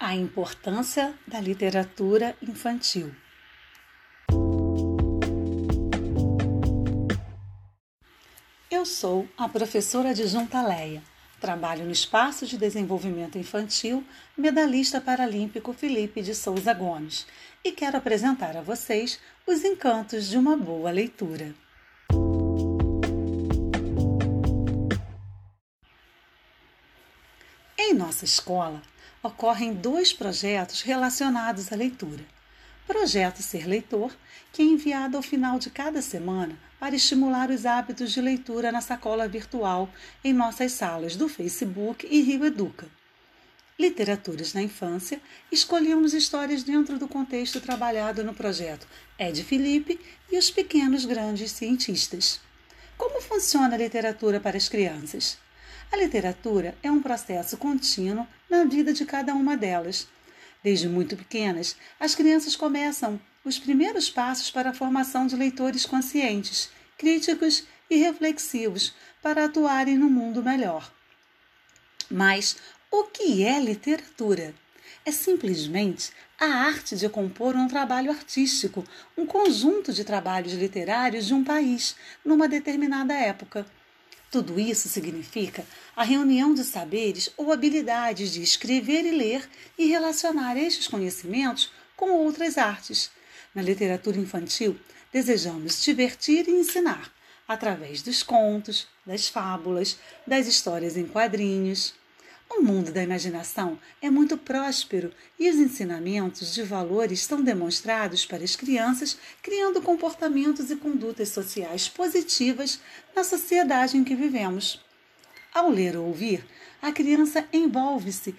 A importância da literatura infantil. Eu sou a professora adjunta Leia. Trabalho no Espaço de Desenvolvimento Infantil, medalhista paralímpico Felipe de Souza Gomes, e quero apresentar a vocês os encantos de uma boa leitura. Em nossa escola, ocorrem dois projetos relacionados à leitura. Projeto Ser Leitor, que é enviado ao final de cada semana para estimular os hábitos de leitura na sacola virtual em nossas salas do Facebook e Rio Educa. Literaturas na Infância, escolhemos histórias dentro do contexto trabalhado no projeto Ed Felipe e os Pequenos Grandes Cientistas. Como funciona a literatura para as crianças? A literatura é um processo contínuo na vida de cada uma delas. Desde muito pequenas, as crianças começam os primeiros passos para a formação de leitores conscientes, críticos e reflexivos para atuarem no mundo melhor. Mas o que é literatura? É simplesmente a arte de compor um trabalho artístico, um conjunto de trabalhos literários de um país, numa determinada época. Tudo isso significa a reunião de saberes ou habilidades de escrever e ler e relacionar estes conhecimentos com outras artes. Na literatura infantil, desejamos divertir e ensinar através dos contos, das fábulas, das histórias em quadrinhos. O mundo da imaginação é muito próspero e os ensinamentos de valores são demonstrados para as crianças, criando comportamentos e condutas sociais positivas na sociedade em que vivemos. Ao ler ou ouvir, a criança envolve-se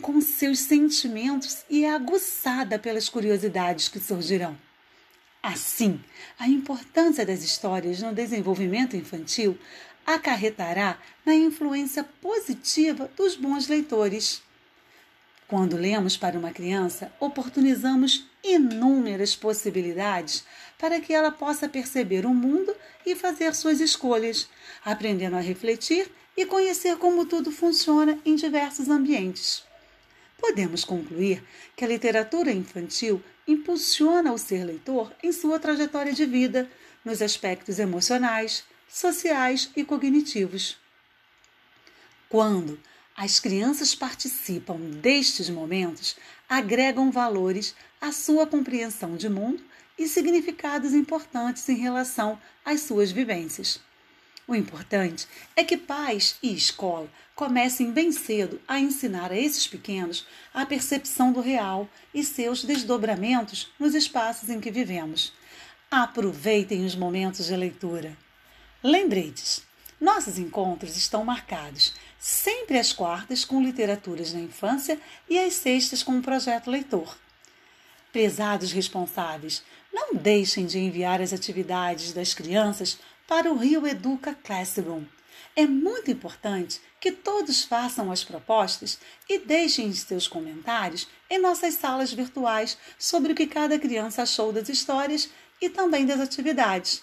com seus sentimentos e é aguçada pelas curiosidades que surgirão. Assim, a importância das histórias no desenvolvimento infantil acarretará na influência positiva dos bons leitores. Quando lemos para uma criança, oportunizamos inúmeras possibilidades para que ela possa perceber o mundo e fazer suas escolhas, aprendendo a refletir e conhecer como tudo funciona em diversos ambientes. Podemos concluir que a literatura infantil impulsiona o ser leitor em sua trajetória de vida, nos aspectos emocionais, sociais e cognitivos. Quando as crianças participam destes momentos, agregam valores à sua compreensão de mundo e significados importantes em relação às suas vivências. O importante é que pais e escola comecem bem cedo a ensinar a esses pequenos a percepção do real e seus desdobramentos nos espaços em que vivemos. Aproveitem os momentos de leitura. Lembretes: nossos encontros estão marcados sempre às quartas com literaturas na infância e às sextas com o projeto Leitor. Pesados responsáveis, não deixem de enviar as atividades das crianças para o Rio Educa Classroom. É muito importante que todos façam as propostas e deixem seus comentários em nossas salas virtuais sobre o que cada criança achou das histórias e também das atividades.